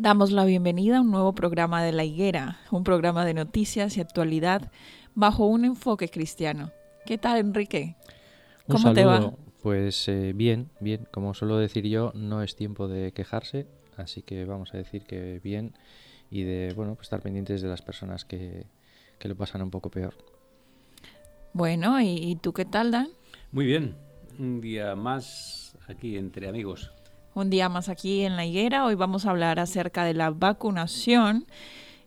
Damos la bienvenida a un nuevo programa de La Higuera, un programa de noticias y actualidad bajo un enfoque cristiano. ¿Qué tal, Enrique? ¿Cómo te va? Pues eh, bien, bien. Como suelo decir yo, no es tiempo de quejarse, así que vamos a decir que bien y de bueno, pues estar pendientes de las personas que, que lo pasan un poco peor. Bueno, ¿y, ¿y tú qué tal, Dan? Muy bien. Un día más aquí entre amigos un día más aquí en la higuera. Hoy vamos a hablar acerca de la vacunación.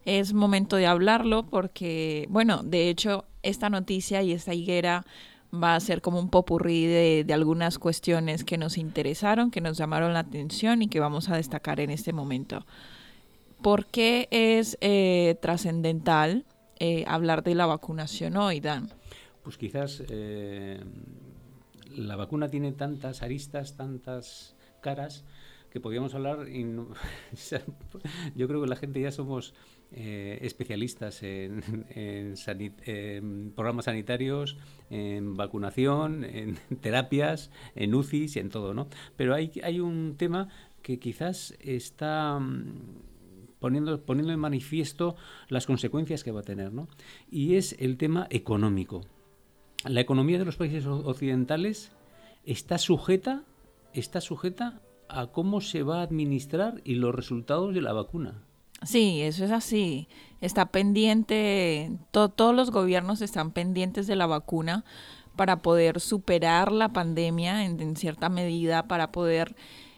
Es momento de hablarlo porque, bueno, de hecho, esta noticia y esta higuera va a ser como un popurrí de, algunas cuestiones que nos interesaron, que nos llamaron la atención y que vamos a destacar en este momento. ¿Por qué es eh, trascendental eh, hablar de la vacunación hoy, Dan? Pues quizás eh, la vacuna tiene tantas aristas, tantas caras que podíamos hablar. Y yo creo que la gente ya somos eh, especialistas en, programas sanitarios, en vacunación, en terapias, en UCIs y en todo, ¿no? Pero hay, hay un tema que quizás está mm, poniendo, poniendo en manifiesto las consecuencias que va a tener, ¿no? Y es el tema económico. La economía de los países occidentales está sujeta está sujeta a cómo se va a administrar y los resultados de la vacuna. Sí, eso es así. Está pendiente, todos los gobiernos están pendientes de la vacuna para poder superar la pandemia en, cierta medida, para poder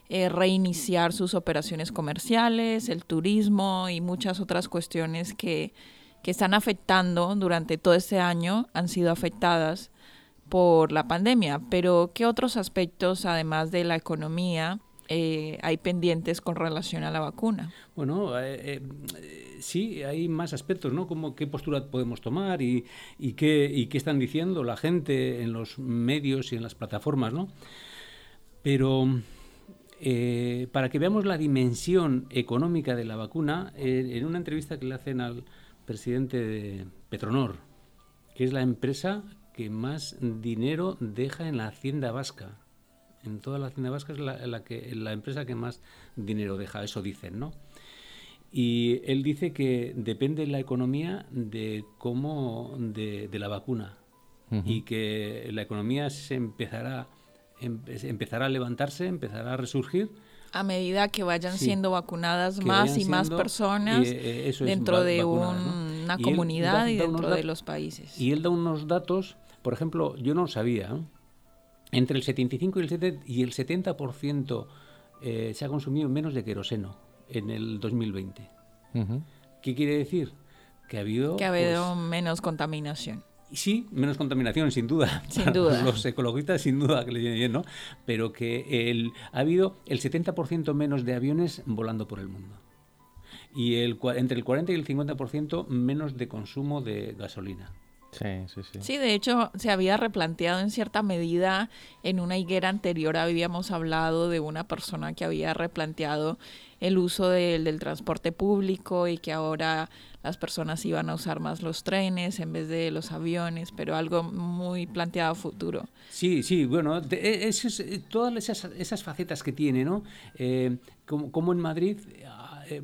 eh, reiniciar sus operaciones comerciales, el turismo y muchas otras cuestiones que, que están afectando durante todo este año, han sido afectadas por la pandemia, pero ¿qué otros aspectos, además de la economía, eh, hay pendientes con relación a la vacuna? Bueno, eh, eh, sí, hay más aspectos, ¿no? Como qué postura podemos tomar y, qué están diciendo la gente en los medios y en las plataformas, ¿no? Pero para que veamos la dimensión económica de la vacuna, en una entrevista que le hacen al presidente de Petronor, que es la empresa que más dinero deja en la hacienda vasca. En toda la hacienda vasca es la, que, la empresa que más dinero deja, eso dicen, ¿no? Y él dice que depende la economía de cómo, de, la vacuna. Y que la economía se empezará, empezará a levantarse, empezará a resurgir a medida que vayan siendo vacunadas más y más personas eh, dentro de una comunidad y dentro de los países. Y él da unos datos por ejemplo, yo no sabía, entre el 75 y el 70%, y el 70% eh, se ha consumido menos de queroseno en el 2020. ¿Qué quiere decir? Que ha habido... Que ha habido pues, menos contaminación. Sí, menos contaminación, sin duda. Sin duda. Los ecologistas, sin duda, que les viene bien, ¿no? Pero que el, ha habido el 70% menos de aviones volando por el mundo. Y el, entre el 40 y el 50% menos de consumo de gasolina. Sí, sí, sí. Sí, de hecho se había replanteado en cierta medida. En una higuera anterior habíamos hablado de una persona que había replanteado el uso del transporte público y que ahora las personas iban a usar más los trenes en vez de los aviones, pero algo muy planteado a futuro. Sí, sí, bueno, e, eh, todas esas, esas, facetas que tiene, ¿no? Eh, como, en Madrid, eh,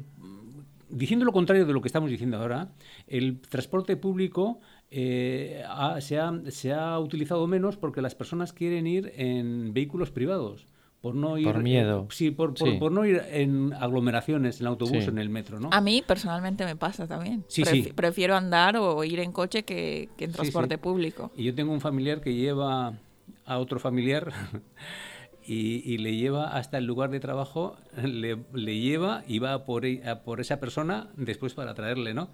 diciendo lo contrario de lo que estamos diciendo ahora, el transporte público se, ha, se, ha, utilizado menos porque las personas quieren ir en vehículos privados por no ir por miedo. sí, por, por, no ir en aglomeraciones en autobús o en el metro no a mí personalmente me pasa también. Sí, sí. prefiero andar o ir en coche que, en transporte público. Y yo tengo un familiar que lleva a otro familiar y, le lleva hasta el lugar de trabajo le, le lleva y va por, por esa persona después para traerle no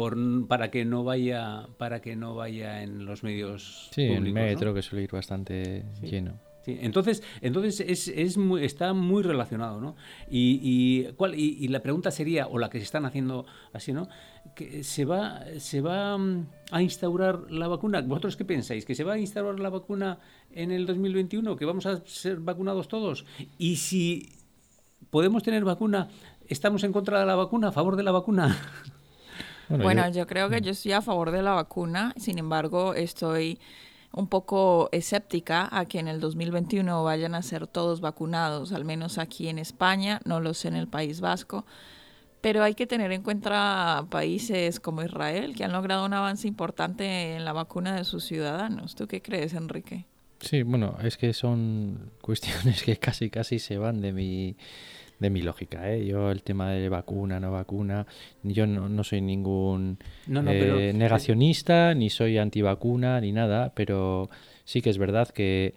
por, para que no vaya para que no vaya en los medios sí el metro que suele ir bastante lleno entonces, entonces es, es muy, está muy relacionado, ¿no? Y, y, ¿cuál, y, la pregunta sería, o la que se están haciendo así, ¿no? Que se va, se va mm, a instaurar la vacuna. ¿Vosotros qué pensáis? ¿Que se va a instaurar la vacuna en el 2021? ¿Que vamos a ser vacunados todos? Y si podemos tener vacuna, ¿estamos en contra de la vacuna, a favor de la vacuna? Bueno, yo creo que mm. yo estoy a favor de la vacuna, sin embargo, estoy un poco escéptica a que en el 2021 vayan a ser todos vacunados, al menos aquí en España, no lo sé en el País Vasco, pero hay que tener en cuenta países como Israel que han logrado un avance importante en la vacuna de sus ciudadanos. ¿Tú qué crees, Enrique? Sí, bueno, es que son cuestiones que casi casi se van de mi de mi lógica. ¿eh? Yo el tema de vacuna, no vacuna, yo no, no soy ningún eh, negacionista, ni soy antivacuna, ni nada, pero sí que es verdad que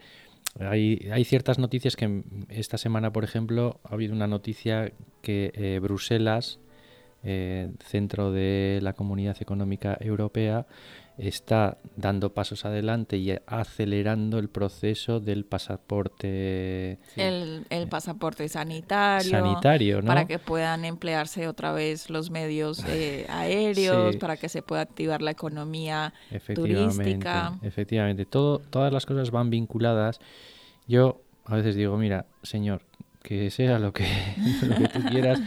hay, hay ciertas noticias que esta semana, por ejemplo, ha habido una noticia que eh, Bruselas, eh, centro de la Comunidad Económica Europea, está dando pasos adelante y acelerando el proceso del pasaporte. El, el, pasaporte sanitario. Sanitario, ¿no? Para que puedan emplearse otra vez los medios eh, aéreos, para que se pueda activar la economía turística. Efectivamente, Todo, todas las cosas van vinculadas. Yo a veces digo, mira, señor, que sea lo que, lo que tú quieras,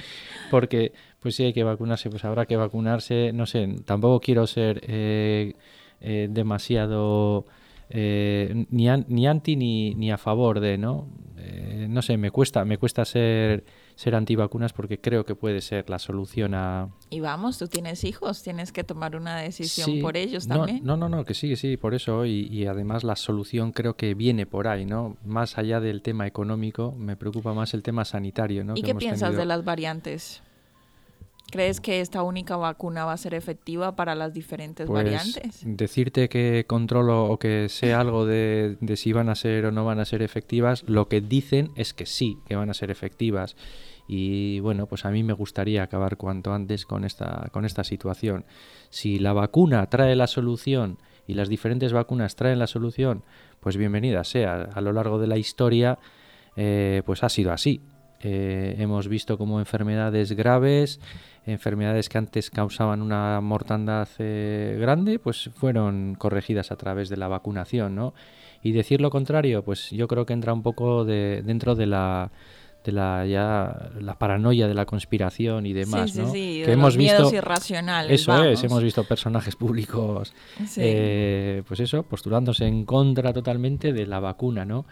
porque pues si hay que vacunarse, pues habrá que vacunarse. No sé, tampoco quiero ser eh, eh, demasiado eh, ni, ni, anti ni, ni, a favor de, ¿no? no sé, me cuesta, me cuesta ser ser antivacunas porque creo que puede ser la solución a... Y vamos, tú tienes hijos, tienes que tomar una decisión por ellos también. No, no, no, que sí, sí, por eso. Y, y, además la solución creo que viene por ahí, ¿no? Más allá del tema económico, me preocupa más el tema sanitario, ¿no? ¿Y qué piensas de las variantes? ¿Crees que esta única vacuna va a ser efectiva para las diferentes pues, variantes? Decirte que controlo o que sé algo de, si van a ser o no van a ser efectivas, lo que dicen es que sí, que van a ser efectivas. Y bueno, pues a mí me gustaría acabar cuanto antes con esta, con esta situación. Si la vacuna trae la solución y las diferentes vacunas traen la solución, pues bienvenida sea. A lo largo de la historia, eh, pues ha sido así. Eh, hemos visto como enfermedades graves, enfermedades que antes causaban una mortandad eh, grande, pues fueron corregidas a través de la vacunación, ¿no? Y decir lo contrario, pues yo creo que entra un poco de, dentro de la de la ya la paranoia de la conspiración y demás, sí, ¿no? Sí, que hemos visto irracionales. Eso es, hemos visto personajes públicos, eh, pues eso, postulándose en contra totalmente de la vacuna, ¿no?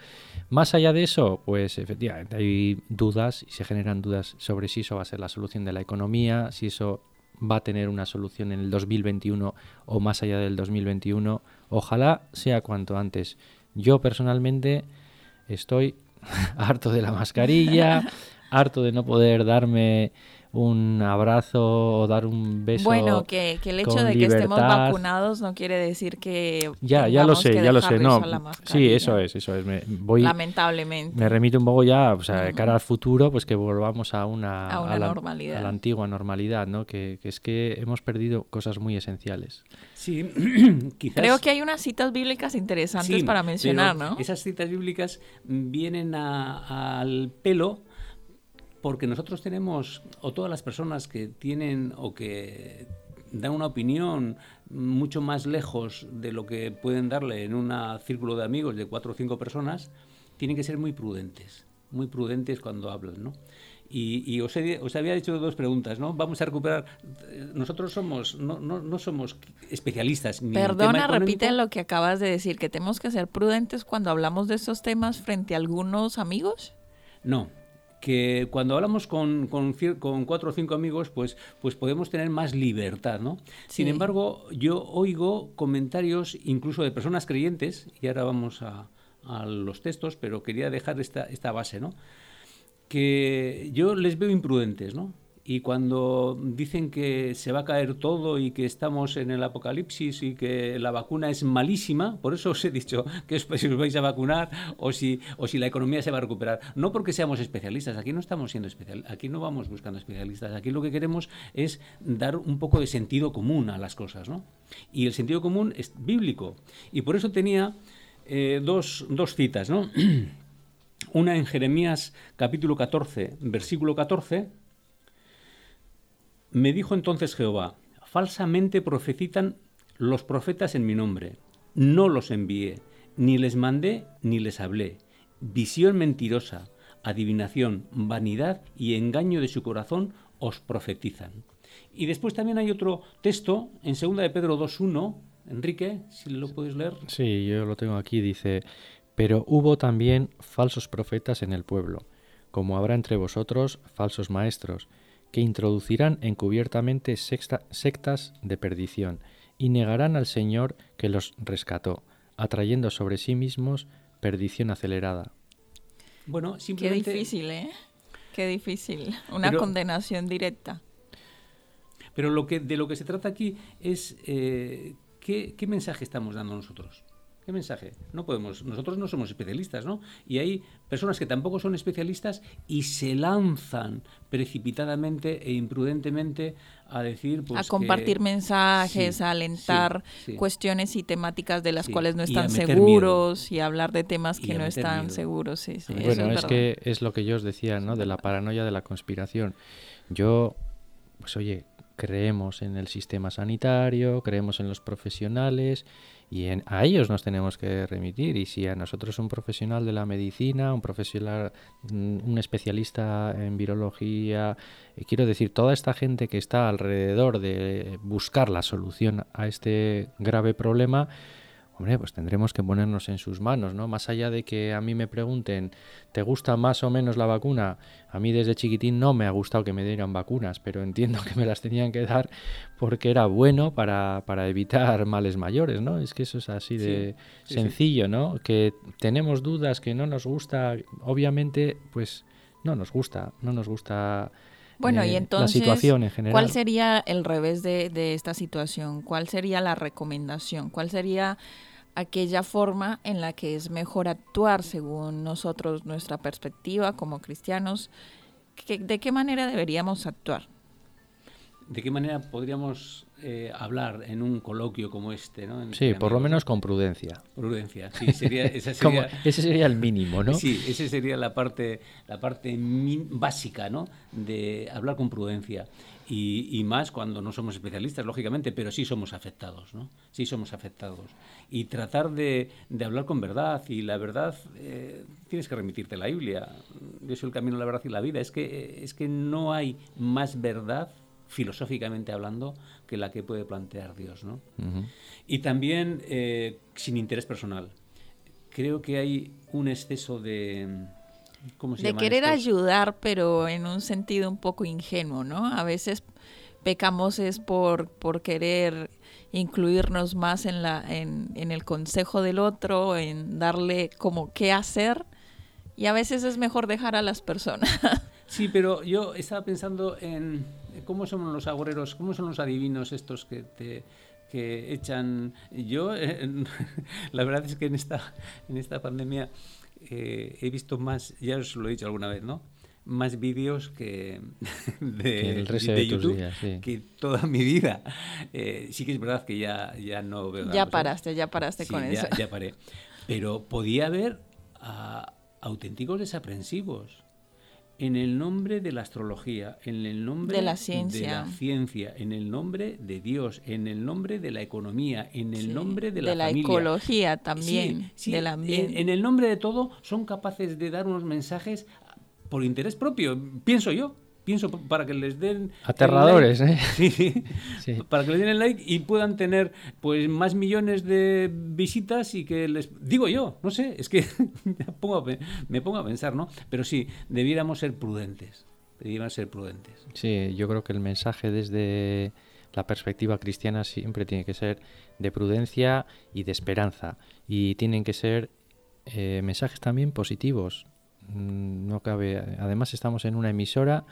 Más allá de eso, pues efectivamente hay dudas y se generan dudas sobre si eso va a ser la solución de la economía, si eso va a tener una solución en el 2021 o más allá del 2021. Ojalá sea cuanto antes. Yo personalmente estoy harto de la mascarilla, harto de no poder darme un abrazo o dar un beso. Bueno, que, el hecho de que estemos vacunados no quiere decir que. Ya, ya lo sé, ya lo sé. No, sí, eso es, eso es. Me, voy, Lamentablemente. Me remito un poco ya, o sea, cara al futuro, pues que volvamos a una, a una normalidad. a la antigua normalidad, ¿no? Que, que, es que hemos perdido cosas muy esenciales. Sí, quizás. Creo que hay unas citas bíblicas interesantes para mencionar, ¿no? Esas citas bíblicas vienen al pelo porque nosotros tenemos, o todas las personas que tienen o que dan una opinión mucho más lejos de lo que pueden darle en un círculo de amigos de cuatro o cinco personas, tienen que ser muy prudentes, muy prudentes cuando hablan, ¿no? Y, os, había dicho dos preguntas, ¿no? Vamos a recuperar. Nosotros somos, no, no, no somos especialistas. Ni Perdona, repite lo que acabas de decir, que tenemos que ser prudentes cuando hablamos de estos temas frente a algunos amigos. No, que cuando hablamos con, con, cuatro o cinco amigos, pues, pues podemos tener más libertad, ¿no? Sin embargo, yo oigo comentarios incluso de personas creyentes, y ahora vamos a, a los textos, pero quería dejar esta, esta base, ¿no? Que yo les veo imprudentes, ¿no? Y cuando dicen que se va a caer todo y que estamos en el apocalipsis y que la vacuna es malísima, por eso os he dicho que si os vais a vacunar o si, o si la economía se va a recuperar. No porque seamos especialistas, aquí no estamos siendo especialistas, aquí no vamos buscando especialistas, aquí lo que queremos es dar un poco de sentido común a las cosas, ¿no? Y el sentido común es bíblico. Y por eso tenía eh, dos, dos citas, ¿no? Una en Jeremías capítulo 14, versículo 14, me dijo entonces Jehová, falsamente profecitan los profetas en mi nombre. No los envié, ni les mandé, ni les hablé. Visión mentirosa, adivinación, vanidad y engaño de su corazón os profetizan. Y después también hay otro texto en 2 de Pedro 2.1. Enrique, si lo puedes leer. Sí, yo lo tengo aquí, dice, pero hubo también falsos profetas en el pueblo, como habrá entre vosotros falsos maestros que introducirán encubiertamente sectas de perdición y negarán al Señor que los rescató, atrayendo sobre sí mismos perdición acelerada. Bueno, simplemente... Qué difícil, ¿eh? Qué difícil. Una condenación directa. Pero lo que, de lo que se trata aquí es eh, ¿qué, qué mensaje estamos dando nosotros. ¿Qué mensaje? No podemos, nosotros no somos especialistas, ¿no? Y hay personas que tampoco son especialistas y se lanzan precipitadamente e imprudentemente a decir pues, a compartir mensajes, a alentar cuestiones y temáticas de las cuales no están seguros y hablar de temas que no están seguros. bueno, es, que es lo que yo os decía, ¿no? De la paranoia de la conspiración. Yo, pues oye, creemos en el sistema sanitario, creemos en los profesionales y a ellos nos tenemos que remitir. Y si a nosotros un profesional de la medicina, un profesional, mm, un especialista en virología, eh, quiero decir, toda esta gente que está alrededor de buscar la solución a este grave problema, hombre, pues tendremos que ponernos en sus manos, ¿no? Más allá de que a mí me pregunten, ¿te gusta más o menos la vacuna? A mí desde chiquitín no me ha gustado que me dieran vacunas, pero entiendo que me las tenían que dar porque era bueno para, para evitar males mayores, ¿no? Es que eso es así de sencillo, ¿no? Que tenemos dudas, que no nos gusta, obviamente, pues no nos gusta, no nos gusta bueno, y entonces, la situación en general. ¿cuál sería el revés de, de, esta situación? ¿Cuál sería la recomendación? ¿Cuál sería aquella forma en la que es mejor actuar según nosotros, nuestra perspectiva como cristianos? ¿De qué manera deberíamos actuar? ¿De qué manera podríamos eh, hablar en un coloquio como este? ¿no? sí, por lo menos con prudencia. Prudencia, sí, sería, ese sería el mínimo, ¿no? Sí, esa sería la parte, la parte básica, ¿no? De hablar con prudencia. Y, más cuando no somos especialistas, lógicamente, pero sí somos afectados, ¿no? Sí somos afectados. Y tratar de, de hablar con verdad, y la verdad, eh, tienes que remitirte a la Biblia. Yo soy el camino, la verdad y la vida. Es que, es que no hay más verdad filosóficamente hablando, que la que puede plantear Dios. ¿no? Y también eh, sin interés personal. Creo que hay un exceso de... ¿cómo se de querer ayudar, pero en un sentido un poco ingenuo, ¿no? A veces pecamos es por, por querer incluirnos más en, la, en, en el consejo del otro, en darle como qué hacer, y a veces es mejor dejar a las personas. Sí, pero yo estaba pensando en cómo son los agoreros, cómo son los adivinos estos que te que echan. Yo, eh, la verdad es que en esta, en esta pandemia eh, he visto más, ya os lo he dicho alguna vez, ¿no? Más vídeos que de, de YouTube que toda mi vida. Eh, sí que es verdad que ya, ya no veo. Ya paraste, ya paraste con eso. Ya paré. Pero podía haber auténticos desaprensivos en el nombre de la astrología, en el nombre de la ciencia, de la ciencia en el nombre de Dios, en el nombre de la economía, en el nombre de la, de la ecología también, del ambiente. En, el nombre de todo son capaces de dar unos mensajes por interés propio, pienso yo pienso para que les den aterradores ¿eh? sí, para que les den el like y puedan tener pues más millones de visitas y que les digo yo no sé es que me pongo, me pongo a pensar no pero sí debiéramos ser prudentes debiéramos ser prudentes. Sí yo creo que el mensaje desde la perspectiva cristiana siempre tiene que ser de prudencia y de esperanza. Y tienen que ser eh, mensajes también positivos no cabe además estamos en una emisora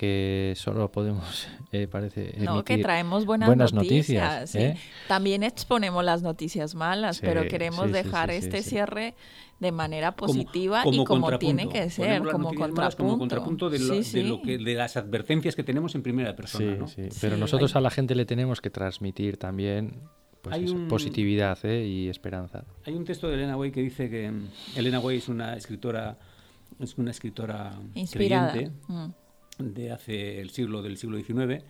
que solo podemos, eh, parece, no, que traemos buenas, noticias. ¿eh? También exponemos las noticias malas, pero queremos dejar este cierre de manera positiva y como tiene que ser, como contrapunto. de, lo que, de las advertencias que tenemos en primera persona. ¿no? pero nosotros a la gente le tenemos que transmitir también pues positividad ¿eh? y esperanza. Hay un texto de Elena Way que dice que mm, Elena Way es una escritora es una escritora inspirada. Mm de hace el siglo del siglo XIX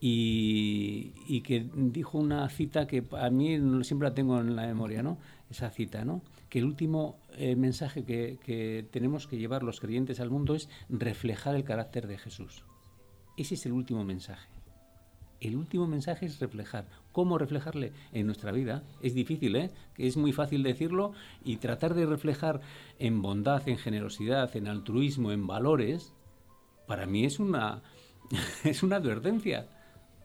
y, que dijo una cita que a mí siempre la tengo en la memoria, ¿no? Esa cita, ¿no? Que el último eh, mensaje que, que, tenemos que llevar los creyentes al mundo es reflejar el carácter de Jesús. Ese es el último mensaje. El último mensaje es reflejar. ¿Cómo reflejarle en nuestra vida? Es difícil, ¿eh? Es muy fácil decirlo y tratar de reflejar en bondad, en generosidad, en altruismo, en valores, para mí es una, es una advertencia,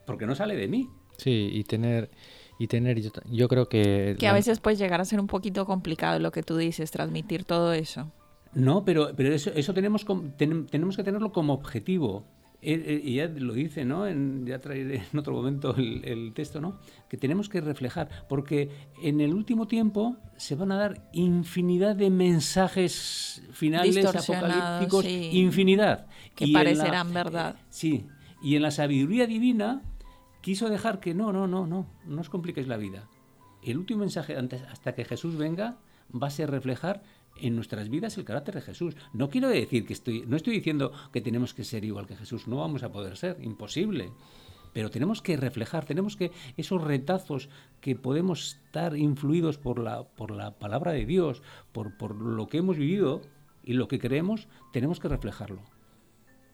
porque no sale de mí. Sí, y tener, y tener yo, creo que... Que a veces puede llegar a ser un poquito complicado lo que tú dices, transmitir todo eso. No, pero, pero eso, eso tenemos, tenemos que tenerlo como objetivo. Y ya lo dice, ¿no? En, ya traeré en otro momento el, texto, ¿no? Que tenemos que reflejar, porque en el último tiempo se van a dar infinidad de mensajes finales apocalípticos, infinidad. Que parecerán verdad. Eh, sí, y en la sabiduría divina quiso dejar que no, no, no, no, no os compliquéis la vida. El último mensaje antes, hasta que Jesús venga va a ser reflejar en nuestras vidas el carácter de Jesús. No quiero decir que estoy, no estoy diciendo que tenemos que ser igual que Jesús, no vamos a poder ser, imposible. Pero tenemos que reflejar, tenemos que esos retazos que podemos estar influidos por la, por la palabra de Dios, por, por lo que hemos vivido y lo que creemos, tenemos que reflejarlo.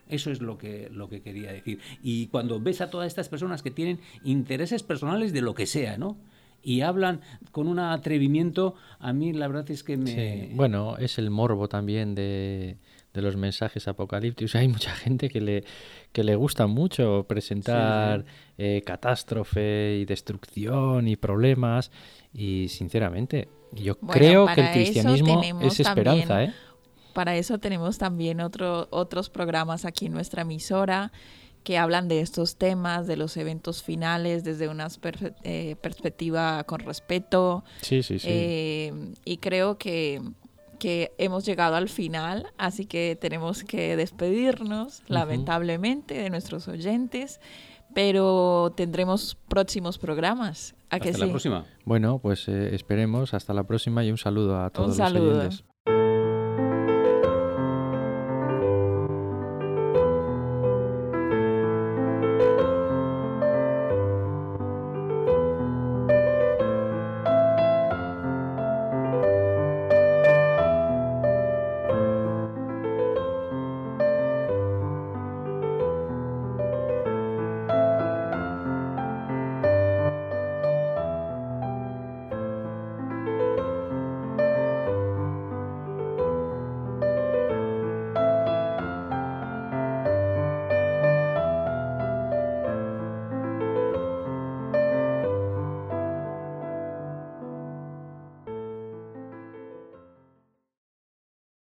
Eso es lo que, lo que quería decir. Y cuando ves a todas estas personas que tienen intereses personales de lo que sea, ¿no? Y hablan con un atrevimiento, a mí la verdad es que me... Bueno, es el morbo también de, de, los mensajes apocalípticos. Hay mucha gente que le, que le gusta mucho presentar eh, catástrofe y destrucción y problemas y sinceramente yo creo que el cristianismo es esperanza, ¿eh? Para eso tenemos también otro, otros programas aquí en nuestra emisora que hablan de estos temas, de los eventos finales desde una eh, perspectiva con respeto. Sí, sí, sí. Eh, y creo que, que, hemos llegado al final, así que tenemos que despedirnos, lamentablemente, de nuestros oyentes, pero tendremos próximos programas. ¿A hasta la próxima. Bueno, pues eh, esperemos. Hasta la próxima y un saludo a todos un los oyentes.